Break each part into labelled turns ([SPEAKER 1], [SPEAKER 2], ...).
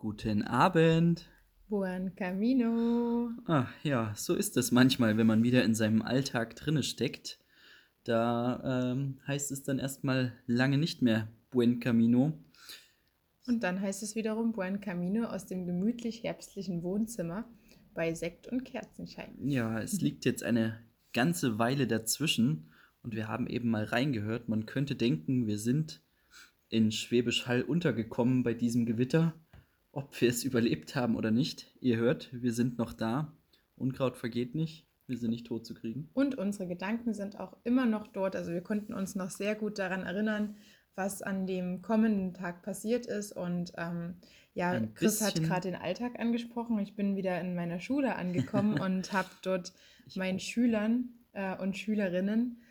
[SPEAKER 1] Guten Abend.
[SPEAKER 2] Buon Camino.
[SPEAKER 1] Ah, ja, so ist es manchmal, wenn man wieder in seinem Alltag drinne steckt. Da ähm, heißt es dann erstmal lange nicht mehr Buen Camino.
[SPEAKER 2] Und dann heißt es wiederum Buen Camino aus dem gemütlich herbstlichen Wohnzimmer bei Sekt und Kerzenschein.
[SPEAKER 1] Ja, es liegt jetzt eine ganze Weile dazwischen und wir haben eben mal reingehört. Man könnte denken, wir sind in Schwäbisch Hall untergekommen bei diesem Gewitter. Ob wir es überlebt haben oder nicht, ihr hört, wir sind noch da. Unkraut vergeht nicht, wir sind nicht tot zu kriegen.
[SPEAKER 2] Und unsere Gedanken sind auch immer noch dort. Also wir konnten uns noch sehr gut daran erinnern, was an dem kommenden Tag passiert ist. Und ähm, ja,
[SPEAKER 1] Ein
[SPEAKER 2] Chris hat
[SPEAKER 1] bisschen-
[SPEAKER 2] gerade den Alltag angesprochen. Ich bin wieder in meiner Schule angekommen und habe dort meinen Schülern äh, und Schülerinnen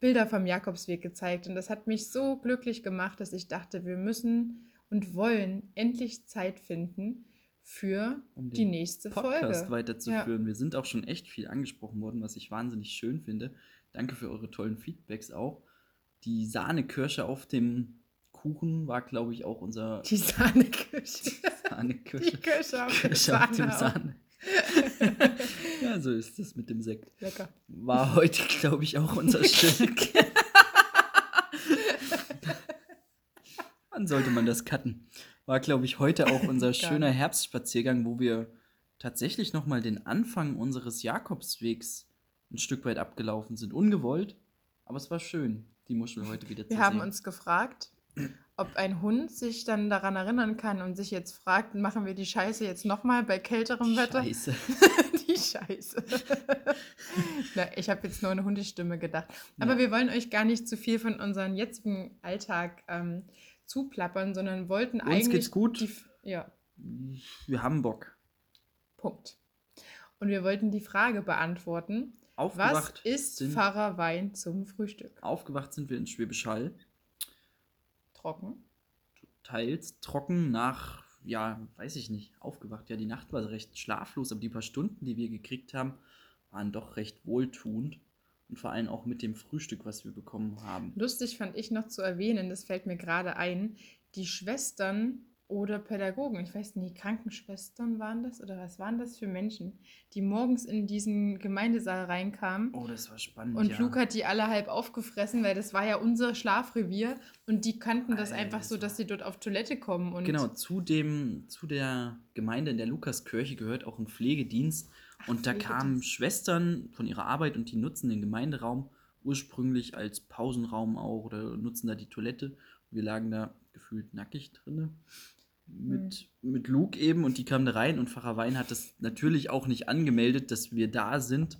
[SPEAKER 2] Bilder vom Jakobsweg gezeigt. Und das hat mich so glücklich gemacht, dass ich dachte, wir müssen und wollen endlich Zeit finden für
[SPEAKER 1] Um
[SPEAKER 2] die nächste
[SPEAKER 1] Podcast
[SPEAKER 2] Folge.
[SPEAKER 1] weiterzuführen. Wir sind auch schon echt viel angesprochen worden, was ich wahnsinnig schön finde. Danke für eure tollen Feedbacks auch. Die Sahnekirsche auf dem Kuchen war, glaube ich, auch unser
[SPEAKER 2] Die Sahnekirsche. Die
[SPEAKER 1] Sahnekirsche.
[SPEAKER 2] Kirsche auf dem
[SPEAKER 1] Kirsche auf dem
[SPEAKER 2] Sahne.
[SPEAKER 1] Sahne. ja, so ist es mit dem Sekt.
[SPEAKER 2] Lecker.
[SPEAKER 1] War heute, glaube ich, auch unser Stück. Wann sollte man das cutten? War, glaube ich, heute auch unser schöner. Herbstspaziergang, wo wir tatsächlich nochmal den Anfang unseres Jakobswegs ein Stück weit abgelaufen sind. Ungewollt, aber es war schön, die Muschel heute wieder zu
[SPEAKER 2] Wir haben
[SPEAKER 1] sehen.
[SPEAKER 2] uns gefragt, ob ein Hund sich dann daran erinnern kann und sich jetzt fragt, machen wir die Scheiße jetzt nochmal bei kälterem Wetter?
[SPEAKER 1] Scheiße.
[SPEAKER 2] Die Scheiße. Na, ich habe jetzt nur eine Hundestimme gedacht. Aber
[SPEAKER 1] Ja.
[SPEAKER 2] wir wollen euch gar nicht zu viel von unserem jetzigen Alltag ähm, zuplappern, sondern wollten
[SPEAKER 1] Uns
[SPEAKER 2] eigentlich.
[SPEAKER 1] geht's gut.
[SPEAKER 2] Die, ja,
[SPEAKER 1] Wir haben Bock.
[SPEAKER 2] Punkt. Und wir wollten die Frage beantworten: Was
[SPEAKER 1] Aufgewacht
[SPEAKER 2] ist
[SPEAKER 1] sind,
[SPEAKER 2] Pfarrer Wein zum Frühstück?
[SPEAKER 1] aufgewacht sind wir in Schwäbisch Hall.
[SPEAKER 2] Trocken.
[SPEAKER 1] teils trocken nach, ja, weiß ich nicht, aufgewacht. Ja, die Nacht war recht schlaflos, aber die paar Stunden, die wir gekriegt haben, waren doch recht wohltuend. Und vor allem auch mit dem Frühstück, was wir bekommen haben.
[SPEAKER 2] Lustig fand ich noch zu erwähnen, das fällt mir gerade ein, die Schwestern oder Pädagogen, ich weiß nicht, Krankenschwestern waren das oder was waren das für Menschen, die morgens in diesen Gemeindesaal reinkamen.
[SPEAKER 1] Oh, das war spannend.
[SPEAKER 2] Und
[SPEAKER 1] ja.
[SPEAKER 2] Luke hat die alle halb aufgefressen, weil das war ja unser Schlafrevier und die kannten das
[SPEAKER 1] Alter,
[SPEAKER 2] einfach so, dass sie dort auf Toilette kommen. Und
[SPEAKER 1] Genau, zu, dem, zu der Gemeinde in der Lukaskirche gehört auch ein Pflegedienst. Und da kamen. Schwestern von ihrer Arbeit und die nutzen den Gemeinderaum ursprünglich als Pausenraum auch oder nutzen da die Toilette. Wir lagen da gefühlt nackig drinne. Mit, mit Luke eben und die kamen da rein und Pfarrer Wein hat das natürlich auch nicht angemeldet, dass wir da sind.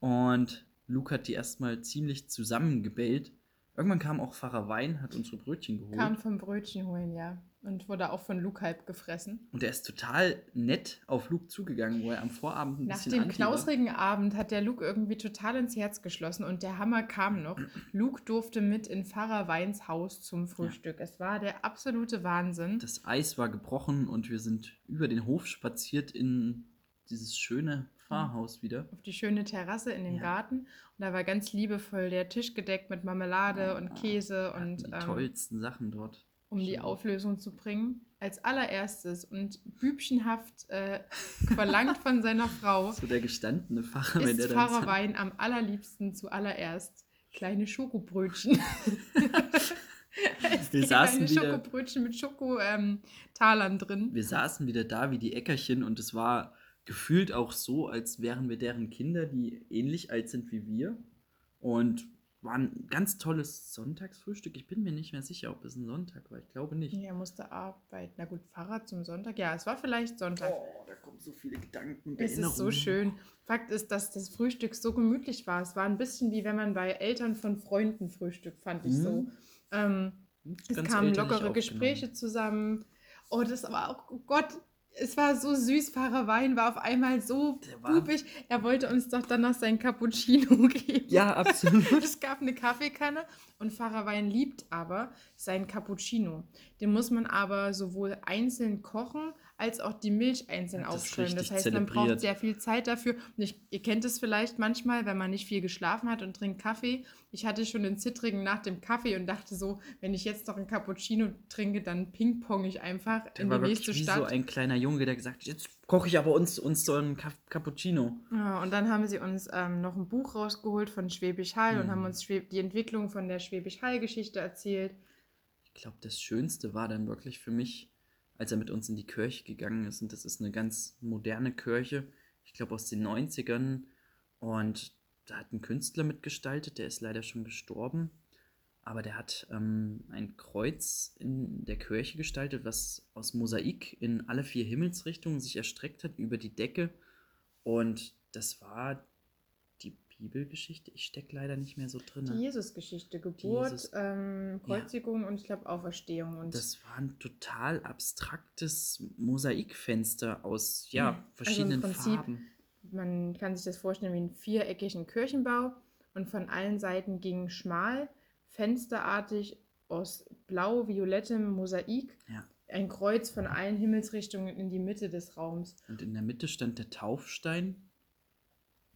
[SPEAKER 1] Und Luke hat die erstmal ziemlich zusammengebellt. Irgendwann kam auch Pfarrer Wein, hat unsere Brötchen geholt.
[SPEAKER 2] kam vom Brötchen holen, ja. Und wurde auch von Luke halb gefressen.
[SPEAKER 1] Und er ist total nett auf Luke zugegangen, wo er am Vorabend ein
[SPEAKER 2] Nach
[SPEAKER 1] bisschen
[SPEAKER 2] dem
[SPEAKER 1] war.
[SPEAKER 2] knausrigen Abend hat der Luke irgendwie total ins Herz geschlossen und der Hammer kam noch. Luke durfte mit in Pfarrer Weins Haus zum Frühstück. Es war der absolute Wahnsinn.
[SPEAKER 1] Das Eis war gebrochen und wir sind über den Hof spaziert in dieses schöne Pfarrhaus wieder.
[SPEAKER 2] auf die schöne Terrasse in den
[SPEAKER 1] Ja.
[SPEAKER 2] Garten und da war ganz liebevoll der Tisch gedeckt mit Marmelade und Käse
[SPEAKER 1] Wir hatten
[SPEAKER 2] und
[SPEAKER 1] die
[SPEAKER 2] ähm,
[SPEAKER 1] tollsten Sachen dort.
[SPEAKER 2] Um die. Auflösung zu bringen. Als allererstes und bübchenhaft äh, verlangt von seiner Frau
[SPEAKER 1] So der gestandene Pfarrer, wenn der
[SPEAKER 2] ist
[SPEAKER 1] dann
[SPEAKER 2] Pfarrer
[SPEAKER 1] sagt,
[SPEAKER 2] Wein am allerliebsten zuallererst kleine Schokobrötchen.
[SPEAKER 1] Wir saßen
[SPEAKER 2] kleine
[SPEAKER 1] wieder-
[SPEAKER 2] Schokobrötchen mit Schokotalern ähm, drin.
[SPEAKER 1] wir saßen wieder da wie die Äckerchen und es war gefühlt auch so, als wären wir deren Kinder, die ähnlich alt sind wie wir. Und war ein ganz tolles Sonntagsfrühstück. Ich bin mir nicht mehr sicher, ob es ein Sonntag war. Ich glaube nicht.
[SPEAKER 2] Er musste arbeiten. Na gut, Pfarrer zum Sonntag. Ja, es war vielleicht Sonntag.
[SPEAKER 1] Oh, da kommen so viele Gedanken
[SPEAKER 2] Es ist so schön. Fakt ist, dass das Frühstück so gemütlich war. Es war ein bisschen wie wenn man bei Eltern von Freunden frühstückt, fand ich so.
[SPEAKER 1] Mhm.
[SPEAKER 2] Ähm, es kamen lockere. Gespräche zusammen. Oh, das war auch, oh Gott, es war so süß. Pfarrer Wein war auf einmal so bubig. Er wollte uns doch dann noch sein Cappuccino geben.
[SPEAKER 1] Ja, absolut.
[SPEAKER 2] Es gab eine Kaffeekanne und Pfarrer Wein liebt aber seinen Cappuccino. Den muss man aber sowohl einzeln kochen als auch die Milch einzeln
[SPEAKER 1] das
[SPEAKER 2] aufschäumen. Das heißt, man braucht
[SPEAKER 1] zelebriert.
[SPEAKER 2] sehr viel Zeit dafür. Und ich, ihr kennt es vielleicht manchmal, wenn man nicht viel geschlafen hat und trinkt Kaffee. Ich hatte schon den Zittrigen nach dem Kaffee und dachte so, wenn ich jetzt noch einen Cappuccino trinke, dann ping-pong ich einfach
[SPEAKER 1] Der
[SPEAKER 2] in
[SPEAKER 1] war
[SPEAKER 2] die nächste
[SPEAKER 1] wie
[SPEAKER 2] Stadt.
[SPEAKER 1] so ein kleiner Junge, der gesagt hat, jetzt koche ich aber uns, uns so einen Cap Cappuccino.
[SPEAKER 2] Ja, und dann haben sie uns ähm, noch ein Buch rausgeholt von Schwäbisch Hall und
[SPEAKER 1] Mhm.
[SPEAKER 2] haben uns Schwäb die Entwicklung von der Schwäbisch Hall-Geschichte erzählt.
[SPEAKER 1] Ich glaube, das Schönste war dann wirklich für mich, als er mit uns in die Kirche gegangen ist. Und das ist eine ganz moderne Kirche, ich glaube aus den 90ern. Und da hat ein Künstler mitgestaltet, der ist leider schon gestorben. Aber der hat ähm, ein Kreuz in der Kirche gestaltet, was aus Mosaik in alle vier Himmelsrichtungen sich erstreckt hat über die Decke. Und das war Bibelgeschichte. Ich stecke leider nicht mehr so drin.
[SPEAKER 2] Die Jesusgeschichte, Geburt,
[SPEAKER 1] Jesus-
[SPEAKER 2] ähm, Kreuzigung und ich glaube Auferstehung. Und
[SPEAKER 1] Das war ein total abstraktes Mosaikfenster aus ja.
[SPEAKER 2] Also
[SPEAKER 1] verschiedenen
[SPEAKER 2] Prinzip
[SPEAKER 1] Farben.
[SPEAKER 2] man kann sich das vorstellen wie einen viereckigen Kirchenbau und von allen Seiten ging schmal, fensterartig aus blau-violettem Mosaik
[SPEAKER 1] Ja.
[SPEAKER 2] ein Kreuz von allen Himmelsrichtungen in die Mitte des Raums.
[SPEAKER 1] Und in der Mitte stand der Taufstein.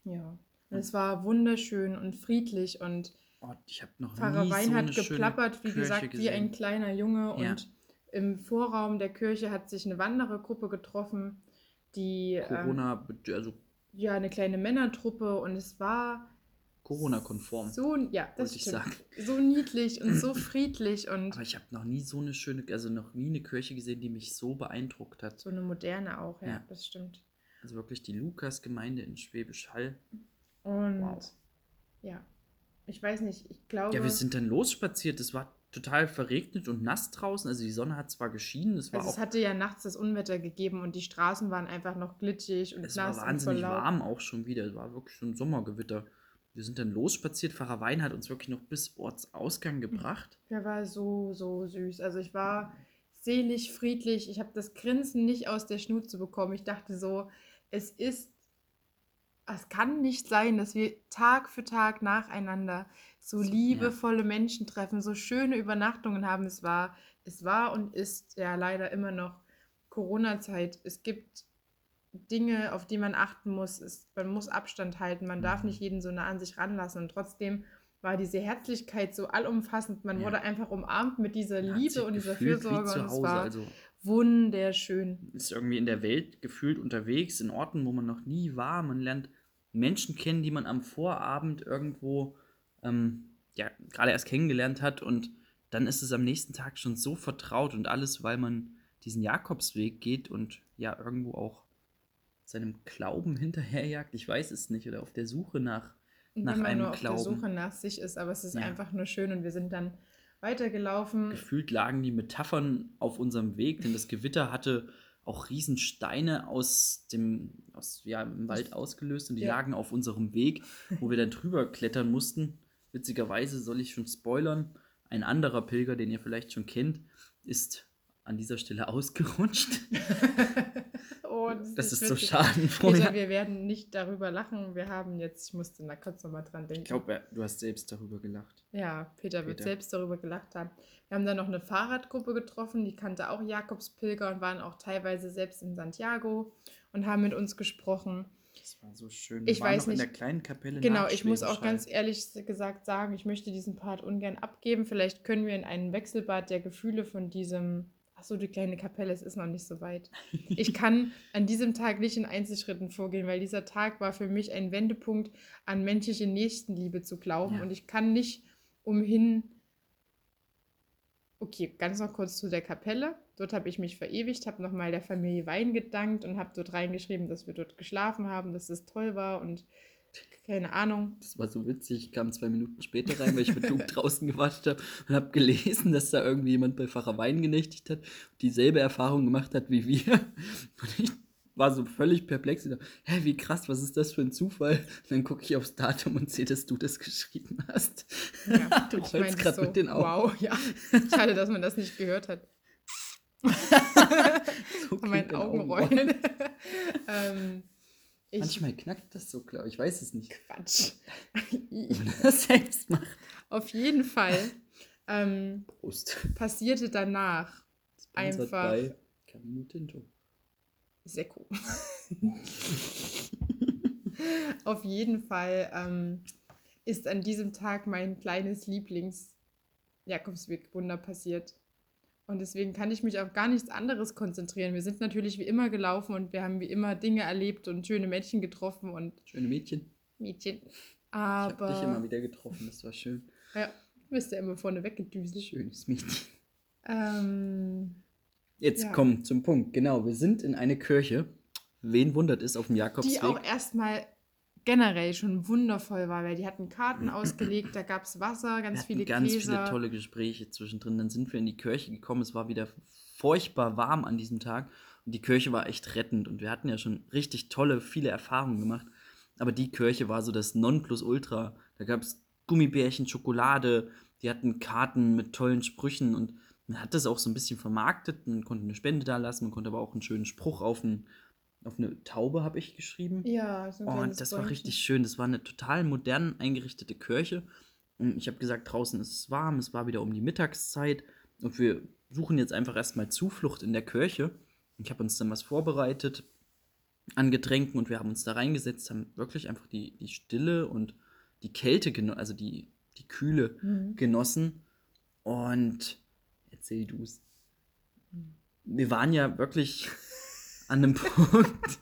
[SPEAKER 2] Ja. Und es war wunderschön und friedlich und
[SPEAKER 1] Oh, ich habe noch
[SPEAKER 2] Pfarrer
[SPEAKER 1] nie
[SPEAKER 2] Wein
[SPEAKER 1] so
[SPEAKER 2] hat geplappert, wie
[SPEAKER 1] Kirche
[SPEAKER 2] gesagt, wie ein
[SPEAKER 1] gesehen.
[SPEAKER 2] kleiner Junge.
[SPEAKER 1] Ja.
[SPEAKER 2] Und im Vorraum der Kirche hat sich eine Wanderergruppe getroffen, die ähm,
[SPEAKER 1] Corona, also
[SPEAKER 2] ja eine kleine Männertruppe und es war
[SPEAKER 1] Corona-konform.
[SPEAKER 2] so ja, das
[SPEAKER 1] ich
[SPEAKER 2] stimmt.
[SPEAKER 1] sagen.
[SPEAKER 2] so niedlich und so friedlich und
[SPEAKER 1] Aber ich habe noch nie so eine schöne, also noch nie eine Kirche gesehen, die mich so beeindruckt hat.
[SPEAKER 2] so eine moderne auch, ja,
[SPEAKER 1] Ja.
[SPEAKER 2] das stimmt.
[SPEAKER 1] Also wirklich die Lukas-Gemeinde in Schwäbisch Hall.
[SPEAKER 2] Und
[SPEAKER 1] Wow.
[SPEAKER 2] ja, ich weiß nicht, ich glaube,
[SPEAKER 1] Ja, wir sind dann losspaziert. Es war total verregnet und nass draußen. Also die Sonne hat zwar geschienen, es war
[SPEAKER 2] also es hatte ja nachts das Unwetter gegeben und die Straßen waren einfach noch glitschig und
[SPEAKER 1] Es
[SPEAKER 2] nass
[SPEAKER 1] war
[SPEAKER 2] und voll
[SPEAKER 1] wahnsinnig warm auch schon wieder. Es war wirklich so ein Sommergewitter. Wir sind dann losspaziert. Pfarrer Wein hat uns wirklich noch bis Ortsausgang gebracht.
[SPEAKER 2] Der war so, so süß. Also ich war selig, friedlich. Ich habe das Grinsen nicht aus der Schnute bekommen. Ich dachte so, es ist, es kann nicht sein, dass wir Tag für Tag nacheinander so liebevolle Menschen treffen, so schöne Übernachtungen haben. Es war, es war und ist ja leider immer noch Corona-Zeit. Es gibt Dinge, auf die man achten muss. Es, man muss Abstand halten. Man darf
[SPEAKER 1] Mhm.
[SPEAKER 2] nicht jeden so nah an sich ranlassen. Und trotzdem war diese Herzlichkeit so allumfassend. Man
[SPEAKER 1] Ja.
[SPEAKER 2] wurde einfach umarmt mit dieser
[SPEAKER 1] Man
[SPEAKER 2] Liebe und dieser Fürsorge. Und es war
[SPEAKER 1] Also
[SPEAKER 2] wunderschön.
[SPEAKER 1] ist irgendwie in der Welt gefühlt unterwegs, in Orten, wo man noch nie war. Man lernt Menschen kennen, die man am Vorabend irgendwo ähm, ja, gerade erst kennengelernt hat. Und dann ist es am nächsten Tag schon so vertraut und alles, weil man diesen Jakobsweg geht und ja irgendwo auch seinem Glauben hinterherjagt. Ich weiß es nicht. Oder auf der Suche nach nach
[SPEAKER 2] wenn man
[SPEAKER 1] einem
[SPEAKER 2] nur auf der
[SPEAKER 1] Glauben.
[SPEAKER 2] Suche nach sich ist, aber es ist
[SPEAKER 1] Ja.
[SPEAKER 2] einfach nur schön und wir sind dann weitergelaufen.
[SPEAKER 1] Gefühlt lagen die Metaphern auf unserem Weg, denn das Gewitter hatte auch Riesensteine aus dem aus, ja, im Wald ausgelöst und die
[SPEAKER 2] Ja.
[SPEAKER 1] lagen auf unserem Weg, wo wir dann drüber klettern mussten. Witzigerweise soll ich schon spoilern, ein anderer Pilger, den ihr vielleicht schon kennt, ist an dieser Stelle ausgerutscht.
[SPEAKER 2] oh,
[SPEAKER 1] Das ist so schadenfroh.
[SPEAKER 2] Peter, wir werden nicht darüber lachen. Wir haben jetzt, ich musste da kurz nochmal dran denken.
[SPEAKER 1] Ich glaube, du hast selbst darüber gelacht.
[SPEAKER 2] Ja, Peter wird
[SPEAKER 1] Peter.
[SPEAKER 2] selbst darüber gelacht haben. Wir haben dann noch eine Fahrradgruppe getroffen, die kannte auch Jakobspilger und waren auch teilweise selbst in Santiago und haben mit uns gesprochen.
[SPEAKER 1] Das war so schön.
[SPEAKER 2] Ich
[SPEAKER 1] waren
[SPEAKER 2] weiß
[SPEAKER 1] noch in
[SPEAKER 2] nicht.
[SPEAKER 1] der kleinen Kapelle.
[SPEAKER 2] Genau, ich muss auch ganz ehrlich gesagt sagen, ich möchte diesen Part ungern abgeben. Vielleicht können wir in einen Wechselbad der Gefühle von diesem. Achso, die kleine Kapelle, es ist noch nicht so weit. Ich kann an diesem Tag nicht in Einzelschritten vorgehen, weil dieser Tag war für mich ein Wendepunkt, an menschliche Nächstenliebe zu glauben.
[SPEAKER 1] Ja.
[SPEAKER 2] Und ich kann nicht umhin. Okay, ganz noch kurz zu der Kapelle. Dort habe ich mich verewigt, habe nochmal der Familie Wein gedankt und habe dort reingeschrieben, dass wir dort geschlafen haben, dass es toll war und keine Ahnung.
[SPEAKER 1] Das war so witzig. Ich kam zwei Minuten später rein, weil ich mit Luke draußen gewartet habe und habe gelesen, dass da irgendwie jemand bei Pfarrer Wein genächtigt hat und dieselbe Erfahrung gemacht hat wie wir. Und ich war so völlig perplex und dachte, hä, wie krass, was ist das für ein Zufall? Und dann gucke ich aufs Datum und sehe, dass du das geschrieben hast.
[SPEAKER 2] Ja,
[SPEAKER 1] du
[SPEAKER 2] ich
[SPEAKER 1] rollst gerade
[SPEAKER 2] so,
[SPEAKER 1] mit den Augen.
[SPEAKER 2] Wow, ja. Schade, dass man das nicht gehört hat.
[SPEAKER 1] So
[SPEAKER 2] Von meinen
[SPEAKER 1] klingt ein
[SPEAKER 2] Augenrollen. ähm, ich,
[SPEAKER 1] Manchmal knackt das so, glaube ich. Weiß es nicht.
[SPEAKER 2] Quatsch.
[SPEAKER 1] Wenn das selbst macht.
[SPEAKER 2] Auf jeden Fall ähm,
[SPEAKER 1] Prost.
[SPEAKER 2] passierte danach
[SPEAKER 1] Sponsert
[SPEAKER 2] Einfach-
[SPEAKER 1] bei Camino Tinto.
[SPEAKER 2] Seko. Auf jeden Fall ähm, ist an diesem Tag mein kleines Lieblings-Jakobsweg-Wunder passiert. Und deswegen kann ich mich auf gar nichts anderes konzentrieren. Wir sind natürlich wie immer gelaufen und wir haben wie immer Dinge erlebt und schöne Mädchen getroffen und.
[SPEAKER 1] Schöne Mädchen.
[SPEAKER 2] Mädchen.
[SPEAKER 1] Aber. Ich habe dich immer wieder getroffen, das war schön.
[SPEAKER 2] Ja, du bist ja immer vorne weggedüselt.
[SPEAKER 1] Schönes Mädchen.
[SPEAKER 2] Ähm,
[SPEAKER 1] Jetzt
[SPEAKER 2] Ja.
[SPEAKER 1] komm zum Punkt. Genau, wir sind in eine Kirche. Wen wundert es auf dem
[SPEAKER 2] die
[SPEAKER 1] Jakobsweg?
[SPEAKER 2] auch erstmal generell schon wundervoll war, weil die hatten Karten ausgelegt, da gab es Wasser, ganz
[SPEAKER 1] wir
[SPEAKER 2] viele
[SPEAKER 1] ganz
[SPEAKER 2] Gläser.
[SPEAKER 1] viele tolle Gespräche zwischendrin. Dann sind wir in die Kirche gekommen. Es war wieder furchtbar warm an diesem Tag. Und die Kirche war echt rettend. Und wir hatten ja schon richtig tolle, viele Erfahrungen gemacht. Aber die Kirche war so das Nonplusultra. Da gab es Gummibärchen, Schokolade. Die hatten Karten mit tollen Sprüchen. Und man hat das auch so ein bisschen vermarktet. Man konnte eine Spende da lassen. Man konnte aber auch einen schönen Spruch auf, ein, auf eine Taube, habe ich geschrieben.
[SPEAKER 2] Ja, so ein kleines
[SPEAKER 1] das war
[SPEAKER 2] Bäumchen.
[SPEAKER 1] richtig schön. Das war eine total modern eingerichtete Kirche. Und ich habe gesagt, draußen ist es warm, es war wieder um die Mittagszeit. Und wir suchen jetzt einfach erstmal Zuflucht in der Kirche. Ich habe uns dann was vorbereitet an Getränken und wir haben uns da reingesetzt, haben wirklich einfach die, die Stille und die Kälte, also die, die Kühle
[SPEAKER 2] Mhm.
[SPEAKER 1] genossen. Und erzähl du's. Wir waren ja wirklich an einem Punkt.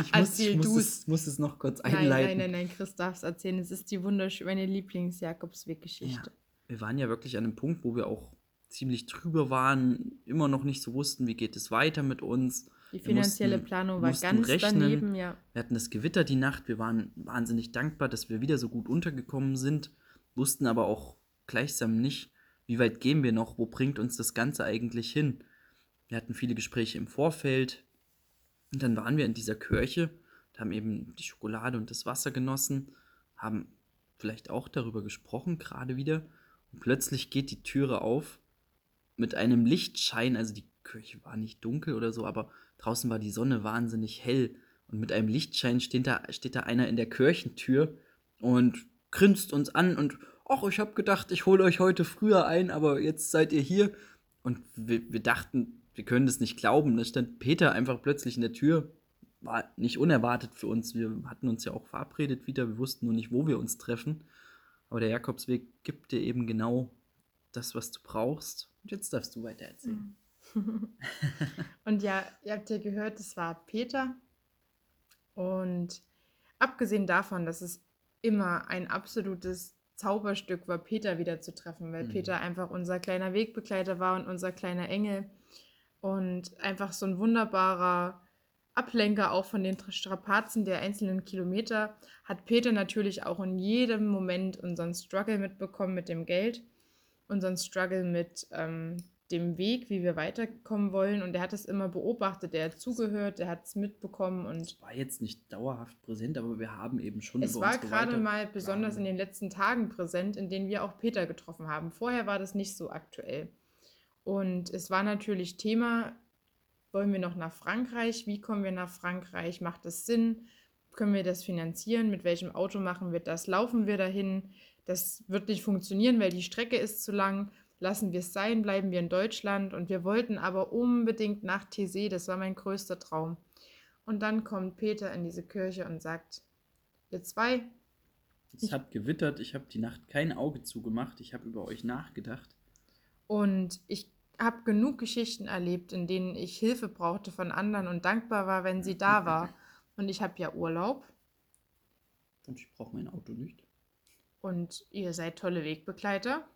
[SPEAKER 1] Ich muss,
[SPEAKER 2] Erzähl
[SPEAKER 1] ich muss,
[SPEAKER 2] du's.
[SPEAKER 1] es, muss es noch kurz einleiten.
[SPEAKER 2] nein, nein, nein, Chris darf es erzählen. Es ist die wunderschöne Lieblings-Jakobsweg-Geschichte.
[SPEAKER 1] Wir waren ja wirklich an einem Punkt, wo wir auch ziemlich drüber waren, immer noch nicht so wussten, wie geht es weiter mit uns.
[SPEAKER 2] Die finanzielle
[SPEAKER 1] mussten-
[SPEAKER 2] Planung war ganz
[SPEAKER 1] rechnen.
[SPEAKER 2] daneben, ja.
[SPEAKER 1] Wir hatten das Gewitter die Nacht, wir waren wahnsinnig dankbar, dass wir wieder so gut untergekommen sind, wussten aber auch gleichsam nicht, wie weit gehen wir noch, wo bringt uns das Ganze eigentlich hin. Wir hatten viele Gespräche im Vorfeld und dann waren wir in dieser Kirche, und haben eben die Schokolade und das Wasser genossen, haben vielleicht auch darüber gesprochen, gerade wieder, und plötzlich geht die Türe auf mit einem Lichtschein, also die Kirche war nicht dunkel oder so, aber draußen war die Sonne wahnsinnig hell. Und mit einem Lichtschein steht da, steht da einer in der Kirchentür und grinst uns an und ach, ich habe gedacht, ich hole euch heute früher ein, aber jetzt seid ihr hier. Und wir, wir dachten, wir können das nicht glauben. Da stand Peter einfach plötzlich in der Tür. War nicht unerwartet für uns. Wir hatten uns ja auch verabredet wieder. Wir wussten nur nicht, wo wir uns treffen. Aber der Jakobsweg gibt dir eben genau das, was du brauchst. Und jetzt darfst du weiter erzählen.
[SPEAKER 2] Und ja, ihr habt ja gehört, das war Peter. Und abgesehen davon, dass es immer ein absolutes Zauberstück war, Peter wieder zu treffen, weil
[SPEAKER 1] Mhm.
[SPEAKER 2] Peter einfach unser kleiner Wegbegleiter war und unser kleiner Engel. Und einfach so ein wunderbarer Ablenker auch von den Strapazen der einzelnen Kilometer, hat Peter natürlich auch in jedem Moment unseren Struggle mitbekommen mit dem Geld, unseren Struggle mit ähm, dem Weg, wie wir weiterkommen wollen. Und er hat es immer beobachtet, er hat zugehört, er hat es mitbekommen und
[SPEAKER 1] Es war jetzt nicht dauerhaft präsent, aber wir haben eben schon
[SPEAKER 2] es war gerade mal besonders in den letzten Tagen präsent, in denen wir auch Peter getroffen haben. Vorher war das nicht so aktuell. Und es war natürlich Thema, wollen wir noch nach Frankreich? Wie kommen wir nach Frankreich? Macht das Sinn? Können wir das finanzieren? Mit welchem Auto machen wir das? Laufen wir dahin? Das wird nicht funktionieren, weil die Strecke ist zu lang. Lassen wir es sein, bleiben wir in Deutschland. Und wir wollten aber unbedingt nach Thésée. Das war mein größter Traum. Und dann kommt Peter in diese Kirche und sagt, ihr zwei,
[SPEAKER 1] Es hat gewittert, ich habe die Nacht kein Auge zugemacht, ich habe über euch nachgedacht.
[SPEAKER 2] Und ich habe genug Geschichten erlebt, in denen ich Hilfe brauchte von anderen und dankbar war, wenn sie da war. Und ich habe ja Urlaub
[SPEAKER 1] Und ich brauche mein Auto nicht.
[SPEAKER 2] und ihr seid tolle Wegbegleiter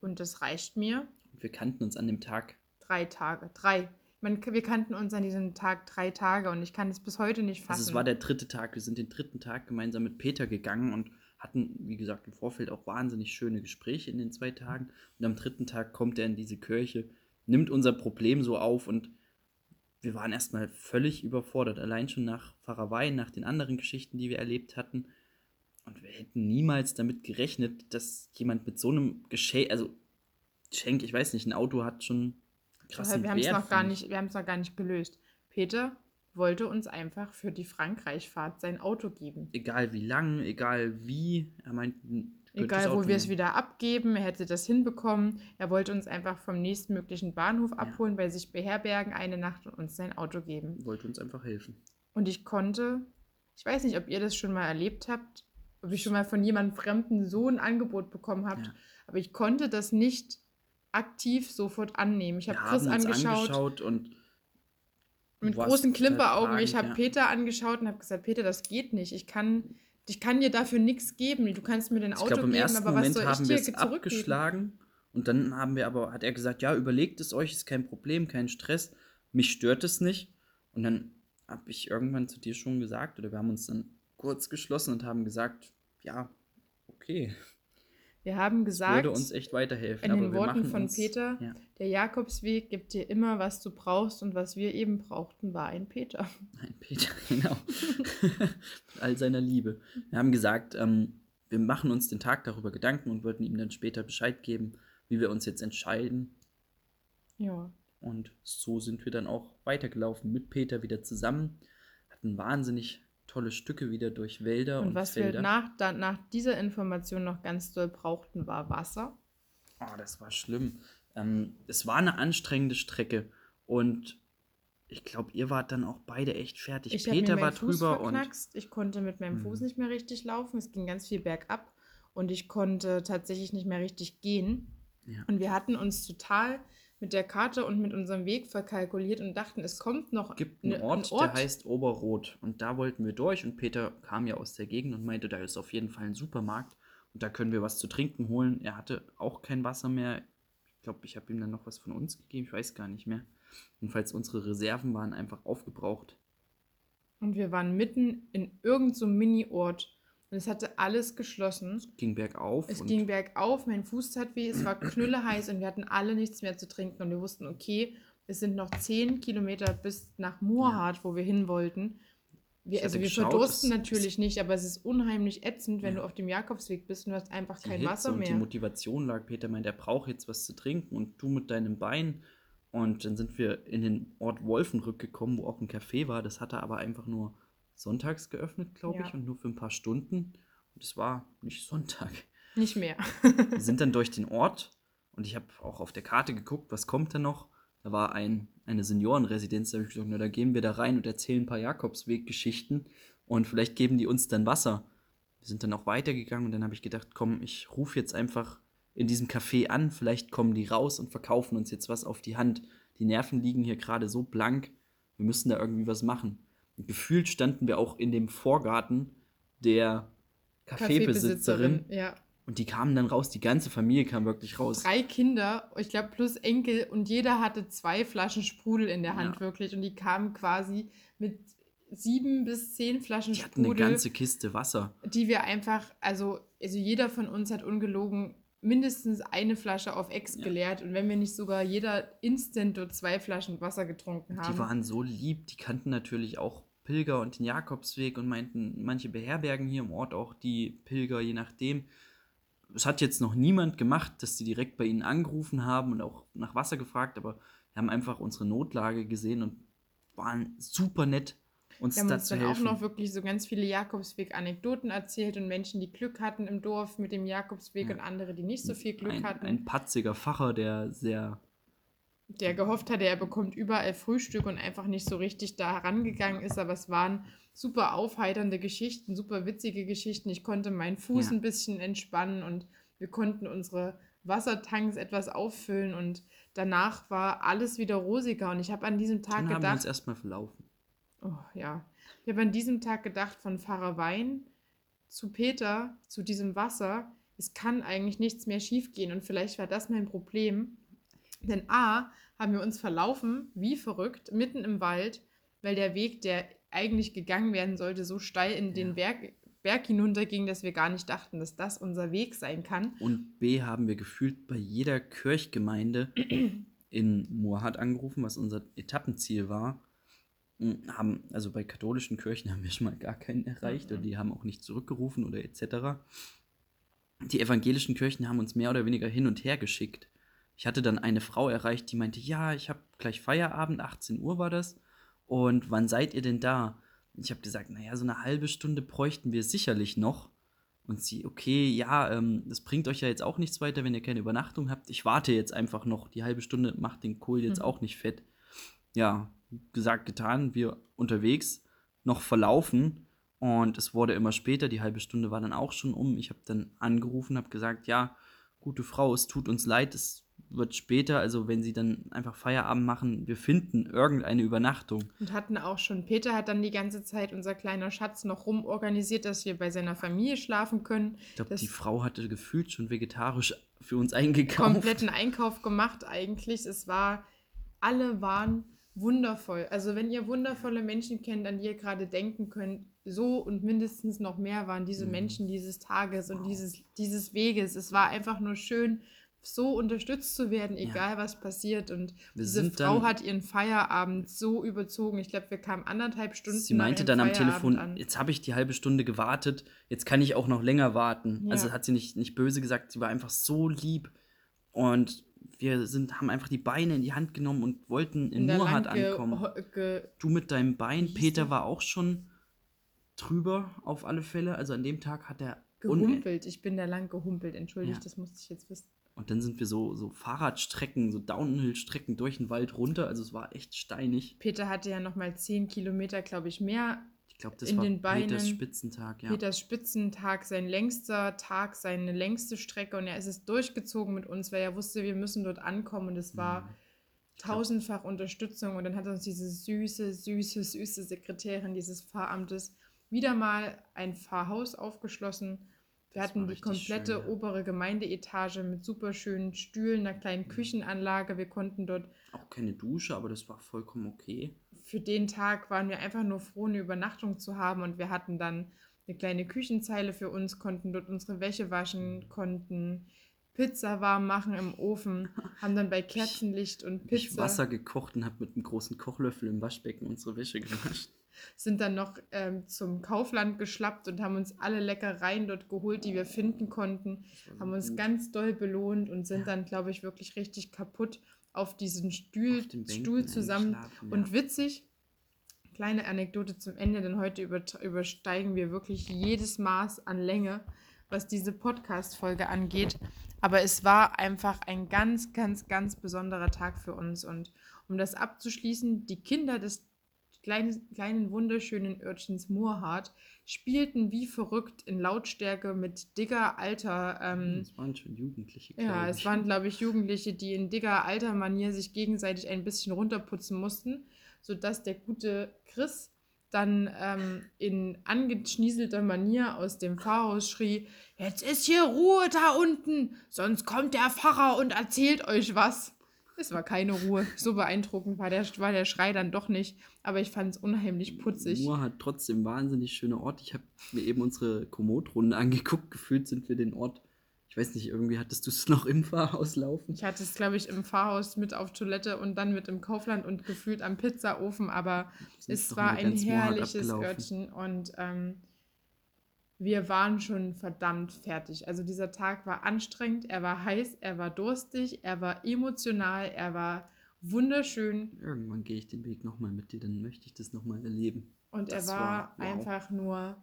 [SPEAKER 2] und das reicht mir.
[SPEAKER 1] Und wir kannten uns an dem Tag.
[SPEAKER 2] Drei Tage, drei. Man, wir kannten uns an diesem Tag drei Tage und ich kann es bis heute nicht fassen.
[SPEAKER 1] Also es war der dritte Tag. Wir sind den dritten Tag gemeinsam mit Peter gegangen und hatten, wie gesagt, im Vorfeld auch wahnsinnig schöne Gespräche in den zwei Tagen. Und am dritten Tag kommt er in diese Kirche, nimmt unser Problem so auf und wir waren erstmal völlig überfordert. Allein schon nach Pfarrerei, nach den anderen Geschichten, die wir erlebt hatten. Und wir hätten niemals damit gerechnet, dass jemand mit so einem Geschenk, also Geschenk, ich weiß nicht, ein Auto hat schon krassen
[SPEAKER 2] wir haben es
[SPEAKER 1] Wert,
[SPEAKER 2] noch gar
[SPEAKER 1] finde ich.
[SPEAKER 2] nicht, wir haben es noch gar nicht gelöst. Peter wollte uns einfach für die Frankreich-Fahrt sein Auto geben.
[SPEAKER 1] egal wie lang, egal wie. Er meint,
[SPEAKER 2] Egal, wo wir es wieder abgeben, er hätte das hinbekommen. Er wollte uns einfach vom nächstmöglichen Bahnhof abholen, ja. bei sich beherbergen, eine Nacht und uns sein Auto geben.
[SPEAKER 1] Wollte uns einfach helfen.
[SPEAKER 2] Und ich konnte, ich weiß nicht, ob ihr das schon mal erlebt habt, ob ihr schon mal von jemandem Fremden so ein Angebot bekommen habt, ja. aber ich konnte das nicht aktiv sofort annehmen. Ich habe Chris angeschaut, angeschaut und mit großen Klimperaugen. Ich habe ja. Peter angeschaut und habe gesagt, Peter, das geht nicht. Ich kann, ich kann dir dafür nichts geben. Du kannst mir den Auto glaub, geben, aber
[SPEAKER 1] Moment was soll haben ich dir zurückgeben? abgeschlagen und dann haben wir aber, hat er gesagt, ja, überlegt es euch, ist kein Problem, kein Stress. Mich stört es nicht. Und dann habe ich irgendwann zu dir schon gesagt, oder wir haben uns dann kurz geschlossen und haben gesagt, ja, okay.
[SPEAKER 2] Wir haben gesagt,
[SPEAKER 1] würde uns echt weiterhelfen.
[SPEAKER 2] In den Worten von uns, Peter, ja. der Jakobsweg gibt dir immer, was du brauchst und was wir eben brauchten, war ein Peter.
[SPEAKER 1] Ein Peter, genau. Mit all seiner Liebe. Wir haben gesagt, ähm, wir machen uns den Tag darüber Gedanken und wollten ihm dann später Bescheid geben, wie wir uns jetzt entscheiden.
[SPEAKER 2] Ja.
[SPEAKER 1] Und so sind wir dann auch weitergelaufen mit Peter wieder zusammen. Hatten wahnsinnig tolle Stücke wieder durch Wälder und,
[SPEAKER 2] und was Felder. wir nach, da, nach dieser Information noch ganz doll brauchten, war Wasser.
[SPEAKER 1] Oh, das war schlimm. Ähm, es war eine anstrengende Strecke und ich glaube, ihr wart dann auch beide echt fertig.
[SPEAKER 2] Ich Peter war Fuß drüber verknackst. und ich konnte mit meinem Fuß mhm. nicht mehr richtig laufen. Es ging ganz viel bergab und ich konnte tatsächlich nicht mehr richtig gehen. Ja. Und wir hatten uns total mit der Karte und mit unserem Weg verkalkuliert und dachten, es kommt noch
[SPEAKER 1] Es gibt einen, ne, Ort, Ort, der heißt Oberrot und da wollten wir durch und Peter kam ja aus der Gegend und meinte, da ist auf jeden Fall ein Supermarkt und da können wir was zu trinken holen. Er hatte auch kein Wasser mehr. Ich glaube, ich habe ihm dann noch was von uns gegeben, ich weiß gar nicht mehr. Jedenfalls unsere Reserven waren einfach aufgebraucht.
[SPEAKER 2] Und wir waren mitten in irgendeinem so Mini-Ort und es hatte alles geschlossen. Es
[SPEAKER 1] ging bergauf.
[SPEAKER 2] Es ging bergauf, mein Fuß tat weh, es war knülleheiß und wir hatten alle nichts mehr zu trinken. Und wir wussten, okay, es sind noch zehn Kilometer bis nach Murhart, ja. wo wir hin wollten. Wir, also wir geschaut, verdursten natürlich nicht, aber es ist unheimlich ätzend, wenn ja. du auf dem Jakobsweg bist und du hast einfach die kein Hitze Wasser mehr.
[SPEAKER 1] Und die Motivation lag, Peter meint, er braucht jetzt was zu trinken und du mit deinem Bein. Und dann sind wir in den Ort Wolfenrück gekommen, wo auch ein Café war. Das hatte aber einfach nur sonntags geöffnet, glaube ja. ich, und nur für ein paar Stunden. Und es war nicht Sonntag.
[SPEAKER 2] Nicht mehr.
[SPEAKER 1] wir sind dann durch den Ort und ich habe auch auf der Karte geguckt, was kommt da noch. Da war ein, eine Seniorenresidenz, da habe ich gesagt, na, da gehen wir da rein und erzählen ein paar Jakobsweg-Geschichten und vielleicht geben die uns dann Wasser. Wir sind dann auch weitergegangen und dann habe ich gedacht, komm, ich rufe jetzt einfach in diesem Café an, vielleicht kommen die raus und verkaufen uns jetzt was auf die Hand. Die Nerven liegen hier gerade so blank, wir müssen da irgendwie was machen gefühlt standen wir auch in dem Vorgarten der Kaffeebesitzerin.
[SPEAKER 2] Ja.
[SPEAKER 1] Und die kamen dann raus, die ganze Familie kam wirklich raus.
[SPEAKER 2] Drei Kinder, ich glaube plus Enkel und jeder hatte zwei Flaschen Sprudel in der Hand ja. wirklich und die kamen quasi mit sieben bis zehn Flaschen
[SPEAKER 1] die Sprudel. Hatten eine ganze Kiste Wasser.
[SPEAKER 2] Die wir einfach, also, also jeder von uns hat ungelogen mindestens eine Flasche auf Ex ja. geleert und wenn wir nicht sogar jeder instant zwei Flaschen Wasser getrunken haben.
[SPEAKER 1] Die waren so lieb, die kannten natürlich auch Pilger und den Jakobsweg und meinten, manche beherbergen hier im Ort auch die Pilger, je nachdem. Es hat jetzt noch niemand gemacht, dass sie direkt bei ihnen angerufen haben und auch nach Wasser gefragt, aber wir haben einfach unsere Notlage gesehen und waren super nett uns
[SPEAKER 2] Wir haben uns dann helfen. auch noch wirklich so ganz viele Jakobsweg-Anekdoten erzählt und Menschen, die Glück hatten im Dorf mit dem Jakobsweg ja. und andere, die nicht so viel Glück
[SPEAKER 1] ein,
[SPEAKER 2] hatten.
[SPEAKER 1] Ein patziger Facher, der sehr
[SPEAKER 2] der gehofft hatte, er bekommt überall Frühstück und einfach nicht so richtig da herangegangen ist. Aber es waren super aufheiternde Geschichten, super witzige Geschichten. Ich konnte meinen Fuß ja. ein bisschen entspannen und wir konnten unsere Wassertanks etwas auffüllen und danach war alles wieder rosiger. Und ich habe an diesem Tag
[SPEAKER 1] Dann
[SPEAKER 2] gedacht.
[SPEAKER 1] Haben wir uns erstmal verlaufen.
[SPEAKER 2] Oh ja. Ich habe an diesem Tag gedacht, von Pfarrer Wein zu Peter, zu diesem Wasser, es kann eigentlich nichts mehr schiefgehen. Und vielleicht war das mein Problem. Denn A, haben wir uns verlaufen, wie verrückt, mitten im Wald, weil der Weg, der eigentlich gegangen werden sollte, so steil in den Berg, Berg hinunterging, dass wir gar nicht dachten, dass das unser Weg sein kann.
[SPEAKER 1] Und B, haben wir gefühlt bei jeder Kirchgemeinde in Moorhardt angerufen, was unser Etappenziel war. Haben, also bei katholischen Kirchen haben wir schon mal gar keinen erreicht mhm. und die haben auch nicht zurückgerufen oder etc. Die evangelischen Kirchen haben uns mehr oder weniger hin und her geschickt. Ich hatte dann eine Frau erreicht, die meinte, ja, ich habe gleich Feierabend, 18 Uhr war das. Und wann seid ihr denn da? Ich habe gesagt, naja, so eine halbe Stunde bräuchten wir sicherlich noch. Und sie, okay, ja, ähm, das bringt euch ja jetzt auch nichts weiter, wenn ihr keine Übernachtung habt. Ich warte jetzt einfach noch. Die halbe Stunde macht den Kohl jetzt
[SPEAKER 2] Mhm.
[SPEAKER 1] auch nicht fett. Ja, gesagt, getan. Wir unterwegs noch verlaufen und es wurde immer später. Die halbe Stunde war dann auch schon um. Ich habe dann angerufen, habe gesagt, ja, gute Frau, es tut uns leid, es wird später. Also wenn Sie dann einfach Feierabend machen, wir finden irgendeine Übernachtung.
[SPEAKER 2] Und hatten auch schon, Peter hat dann die ganze Zeit, unser kleiner Schatz, noch rumorganisiert, dass wir bei seiner Familie schlafen können.
[SPEAKER 1] Ich glaube, die Frau hatte gefühlt schon vegetarisch für uns eingekauft.
[SPEAKER 2] kompletten Einkauf gemacht eigentlich. Es war, alle waren wundervoll. Also wenn ihr wundervolle Menschen kennt, an die ihr gerade denken könnt, so und mindestens noch mehr waren diese
[SPEAKER 1] Mhm.
[SPEAKER 2] Menschen dieses Tages und dieses, dieses Weges. Es war einfach nur schön, so unterstützt zu werden,
[SPEAKER 1] Ja.
[SPEAKER 2] egal was passiert. Und
[SPEAKER 1] Wir
[SPEAKER 2] diese Frau hat ihren Feierabend so überzogen. Ich glaube, wir kamen anderthalb Stunden
[SPEAKER 1] Sie meinte dann am
[SPEAKER 2] Feierabend
[SPEAKER 1] Telefon,
[SPEAKER 2] an.
[SPEAKER 1] jetzt habe ich die halbe Stunde gewartet, jetzt kann ich auch noch länger warten.
[SPEAKER 2] Ja.
[SPEAKER 1] Also hat sie nicht, nicht böse gesagt, sie war einfach so lieb. Und wir sind, haben einfach die Beine in die Hand genommen und wollten in,
[SPEAKER 2] lang ge-
[SPEAKER 1] ankommen. Du mit deinem Bein, Peter war auch schon drüber auf alle Fälle. Also an dem Tag hat er
[SPEAKER 2] gehumpelt. Ich bin da lang gehumpelt. Entschuldigt,
[SPEAKER 1] Ja.
[SPEAKER 2] das musste ich jetzt wissen.
[SPEAKER 1] Und dann sind wir so, so Fahrradstrecken, so Downhill-Strecken durch den Wald runter. Also es war echt steinig.
[SPEAKER 2] Peter hatte ja noch mal 10 Kilometer, glaube ich, mehr.
[SPEAKER 1] Ich glaube, das
[SPEAKER 2] In
[SPEAKER 1] war
[SPEAKER 2] den Beinen.
[SPEAKER 1] Peters Spitzentag, ja.
[SPEAKER 2] Peters Spitzentag, sein längster Tag, seine längste Strecke. Und er ist es durchgezogen mit uns, weil er wusste, wir müssen dort ankommen. Und es war
[SPEAKER 1] Mhm.
[SPEAKER 2] tausendfach Unterstützung. Und dann hat uns diese süße, süße, süße Sekretärin dieses Pfarramtes wieder mal ein Pfarrhaus aufgeschlossen. Wir
[SPEAKER 1] Das
[SPEAKER 2] hatten die komplette
[SPEAKER 1] schön, ja.
[SPEAKER 2] obere Gemeindeetage mit super schönen Stühlen, einer kleinen Küchenanlage. Wir konnten dort
[SPEAKER 1] Auch keine Dusche, aber das war vollkommen okay.
[SPEAKER 2] für den Tag waren wir einfach nur froh, eine Übernachtung zu haben und wir hatten dann eine kleine Küchenzeile für uns, konnten dort unsere Wäsche waschen, konnten Pizza warm machen im Ofen, haben dann bei Kerzenlicht und
[SPEAKER 1] Hab Ich
[SPEAKER 2] Pizza
[SPEAKER 1] Wasser gekocht und habe mit einem großen Kochlöffel im Waschbecken unsere Wäsche gewaschen.
[SPEAKER 2] Sind dann noch ähm, zum Kaufland geschlappt und haben uns alle Leckereien dort geholt, die wir finden konnten, haben uns
[SPEAKER 1] gut.
[SPEAKER 2] ganz doll belohnt und sind
[SPEAKER 1] Ja.
[SPEAKER 2] dann, glaube ich, wirklich richtig kaputt auf diesen Stuhl,
[SPEAKER 1] Auf Bänken
[SPEAKER 2] Stuhl zusammen
[SPEAKER 1] eingeschlafen,
[SPEAKER 2] Und
[SPEAKER 1] ja.
[SPEAKER 2] witzig, kleine Anekdote zum Ende, denn heute über, übersteigen wir wirklich jedes Maß an Länge, was diese Podcast-Folge angeht. Aber es war einfach ein ganz, ganz, ganz besonderer Tag für uns. Und um das abzuschließen, die Kinder des kleinen, kleinen wunderschönen Örtchens Moorhardt spielten wie verrückt in Lautstärke mit dicker alter ähm,
[SPEAKER 1] Es waren schon Jugendliche,
[SPEAKER 2] ja,
[SPEAKER 1] glaub
[SPEAKER 2] es
[SPEAKER 1] ich.
[SPEAKER 2] waren, glaube ich, Jugendliche, die in dicker alter Manier sich gegenseitig ein bisschen runterputzen mussten, sodass der gute Chris dann ähm, in angeschnieselter Manier aus dem Pfarrhaus schrie, jetzt ist hier Ruhe da unten, sonst kommt der Pfarrer und erzählt euch was. Es war keine Ruhe. So beeindruckend war der, war der Schrei dann doch nicht, aber ich fand es unheimlich putzig.
[SPEAKER 1] Moor hat trotzdem wahnsinnig schöner Ort. Ich habe mir eben unsere Komoot-Runde angeguckt. Gefühlt sind wir den Ort, ich weiß nicht, irgendwie hattest du es noch im Pfarrhaus laufen.
[SPEAKER 2] Ich hatte es, glaube ich, im Pfarrhaus mit auf Toilette und dann mit im Kaufland und gefühlt am Pizzaofen, aber es war ein herrliches. Örtchen und ähm, wir waren schon verdammt fertig. Also dieser Tag war anstrengend, er war heiß, er war durstig, er war emotional, er war wunderschön
[SPEAKER 1] Irgendwann gehe ich den Weg nochmal mit dir, dann möchte ich das nochmal erleben.
[SPEAKER 2] und
[SPEAKER 1] Das
[SPEAKER 2] er war,
[SPEAKER 1] war- wow.
[SPEAKER 2] einfach nur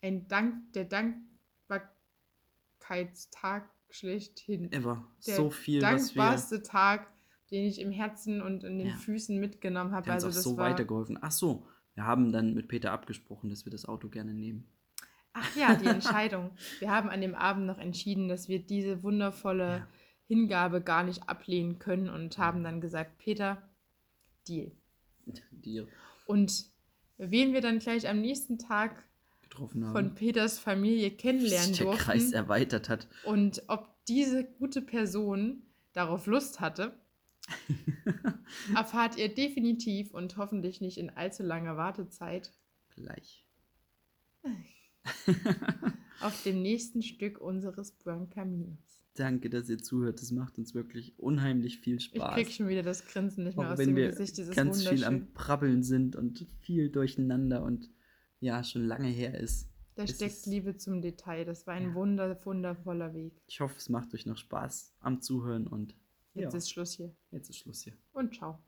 [SPEAKER 2] ein Dank, der Dankbarkeitstag schlechthin.
[SPEAKER 1] Ever.
[SPEAKER 2] der
[SPEAKER 1] so viel, was wir
[SPEAKER 2] dankbarste Tag, den ich im Herzen und in den
[SPEAKER 1] Ja.
[SPEAKER 2] Füßen mitgenommen habe.
[SPEAKER 1] der uns
[SPEAKER 2] Also
[SPEAKER 1] auch
[SPEAKER 2] das
[SPEAKER 1] so
[SPEAKER 2] war,
[SPEAKER 1] weitergeholfen. Ach so, wir haben dann mit Peter abgesprochen, dass wir das Auto gerne nehmen.
[SPEAKER 2] Ach ja, die Entscheidung. wir haben an dem Abend noch entschieden, dass wir diese wundervolle
[SPEAKER 1] Ja.
[SPEAKER 2] Hingabe gar nicht ablehnen können und haben dann gesagt, Peter, Deal.
[SPEAKER 1] Die
[SPEAKER 2] Und wen wir dann gleich am nächsten Tag
[SPEAKER 1] getroffen haben.
[SPEAKER 2] von Peters Familie kennenlernen
[SPEAKER 1] der
[SPEAKER 2] durften
[SPEAKER 1] Kreis erweitert hat.
[SPEAKER 2] und ob diese gute Person darauf Lust hatte, erfahrt ihr definitiv und hoffentlich nicht in allzu langer Wartezeit
[SPEAKER 1] Gleich.
[SPEAKER 2] auf dem nächsten Stück unseres Brancaminos.
[SPEAKER 1] Danke, dass ihr zuhört. Das macht uns wirklich unheimlich viel
[SPEAKER 2] Ich
[SPEAKER 1] Spaß.
[SPEAKER 2] krieg schon wieder das Grinsen nicht mehr
[SPEAKER 1] Auch
[SPEAKER 2] aus
[SPEAKER 1] wenn
[SPEAKER 2] dem
[SPEAKER 1] wir
[SPEAKER 2] Gesicht. Ist
[SPEAKER 1] ganz viel am Prabbeln sind und viel durcheinander und ja, schon lange her ist.
[SPEAKER 2] Da
[SPEAKER 1] ist
[SPEAKER 2] steckt
[SPEAKER 1] es-
[SPEAKER 2] Liebe zum Detail. Das war ein
[SPEAKER 1] Ja.
[SPEAKER 2] wunder, wundervoller Weg.
[SPEAKER 1] Ich hoffe, es macht euch noch Spaß am Zuhören und
[SPEAKER 2] Jetzt
[SPEAKER 1] ja,
[SPEAKER 2] ist Schluss hier.
[SPEAKER 1] jetzt ist Schluss hier.
[SPEAKER 2] Und ciao.